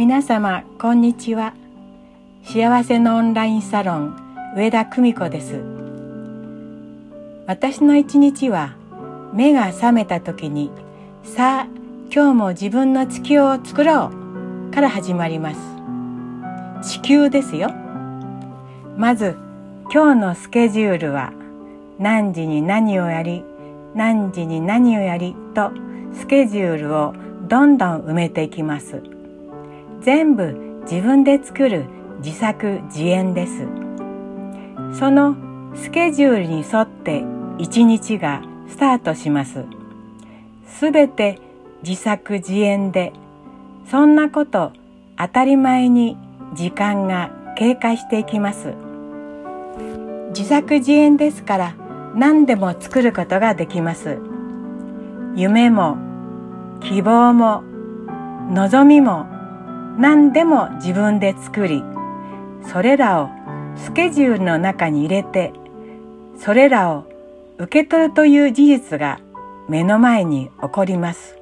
皆様こんにちは。幸せのオンラインサロン上田久美子です。私の一日は目が覚めた時にさあ今日も自分の地球を作ろうから始まります。地球ですよ。まず今日のスケジュールは何時に何をやり何時に何をやりとスケジュールをどんどん埋めていきます。全部自分で作る自作自演です。そのスケジュールに沿って一日がスタートします。すべて自作自演でそんなこと当たり前に時間が経過していきます。自作自演ですから何でも作ることができます。夢も希望も望みも何でも自分で作りそれらをスケジュールの中に入れてそれらを受け取るという事実が目の前に起こります。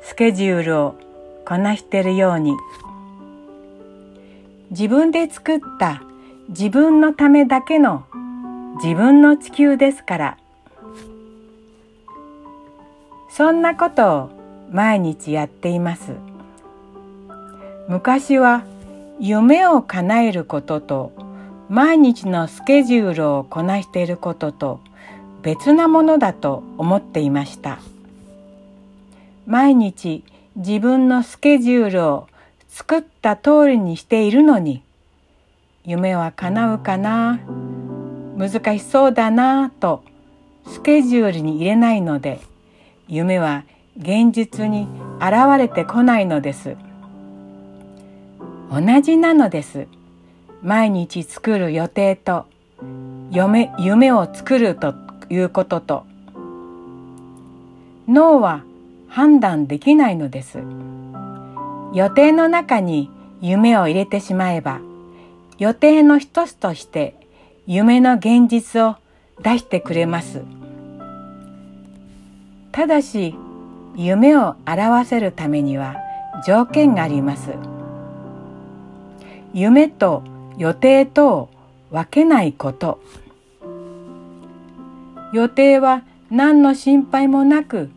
スケジュールをこなしているように自分で作った自分のためだけの自分の地球ですから。そんなことを毎日やっています。昔は夢を叶えることと毎日のスケジュールをこなしていることと別なものだと思っていました。毎日自分のスケジュールを作った通りにしているのに夢は叶うかな難しそうだなとスケジュールに入れないので夢は現実に現れてこないのです。同じなのです。毎日作る予定と夢夢を作るということと。脳は判断できないのです。予定の中に夢を入れてしまえば予定の一つとして夢の現実を出してくれます。ただし夢を表せるためには条件があります。夢と予定とを分けないこと。予定は何の心配もなく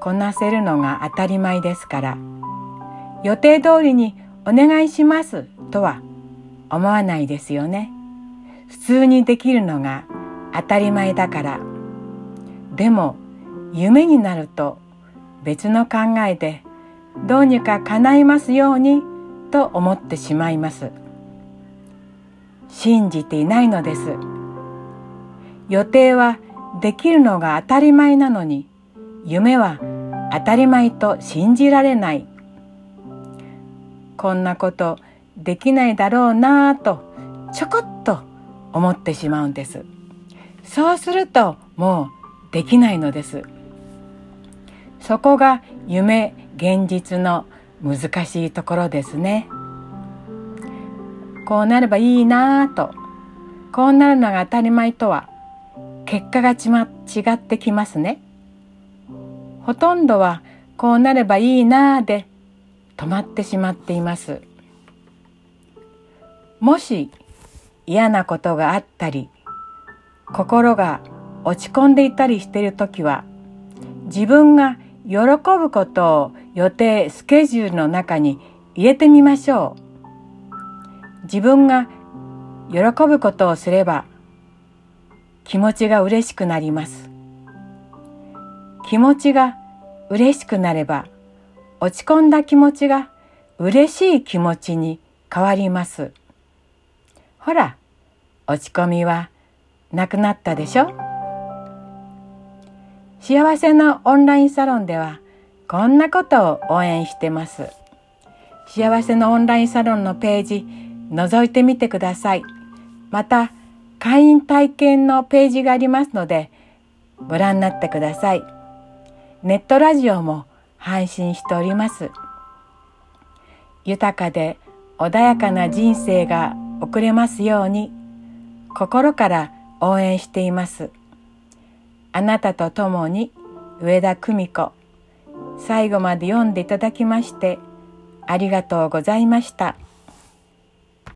こなせるのが当たり前ですから。予定通りにお願いしますとは思わないですよね。普通にできるのが当たり前だから。でも夢になると別の考えでどうにか叶いますようにと思ってしまいます。信じていないのです。予定はできるのが当たり前なのに夢は当たり前と信じられない。こんなことできないだろうなぁとちょこっと思ってしまうんです。そうするともうできないのです。そこが夢現実の難しいところですね。こうなればいいなぁと。こうなるのが当たり前とは結果がちま違ってきますね。ほとんどはこうなればいいなぁで止まってしまっています。もし嫌なことがあったり心が落ち込んでいたりしている時は自分が喜ぶことを予定スケジュールの中に入れてみましょう。自分が喜ぶことをすれば気持ちが嬉しくなります。気持ちが嬉しくなれば落ち込んだ気持ちが嬉しい気持ちに変わります。ほら落ち込みはなくなったでしょ？幸せなオンラインサロンではこんなことを応援してます。幸せのオンラインサロンのページ覗いてみてください。また会員体験のページがありますのでご覧になってください。ネットラジオも配信しております。豊かで穏やかな人生が送れますように心から応援しています。あなたと共に上田久美子最後まで読んでいただきましてありがとうございました。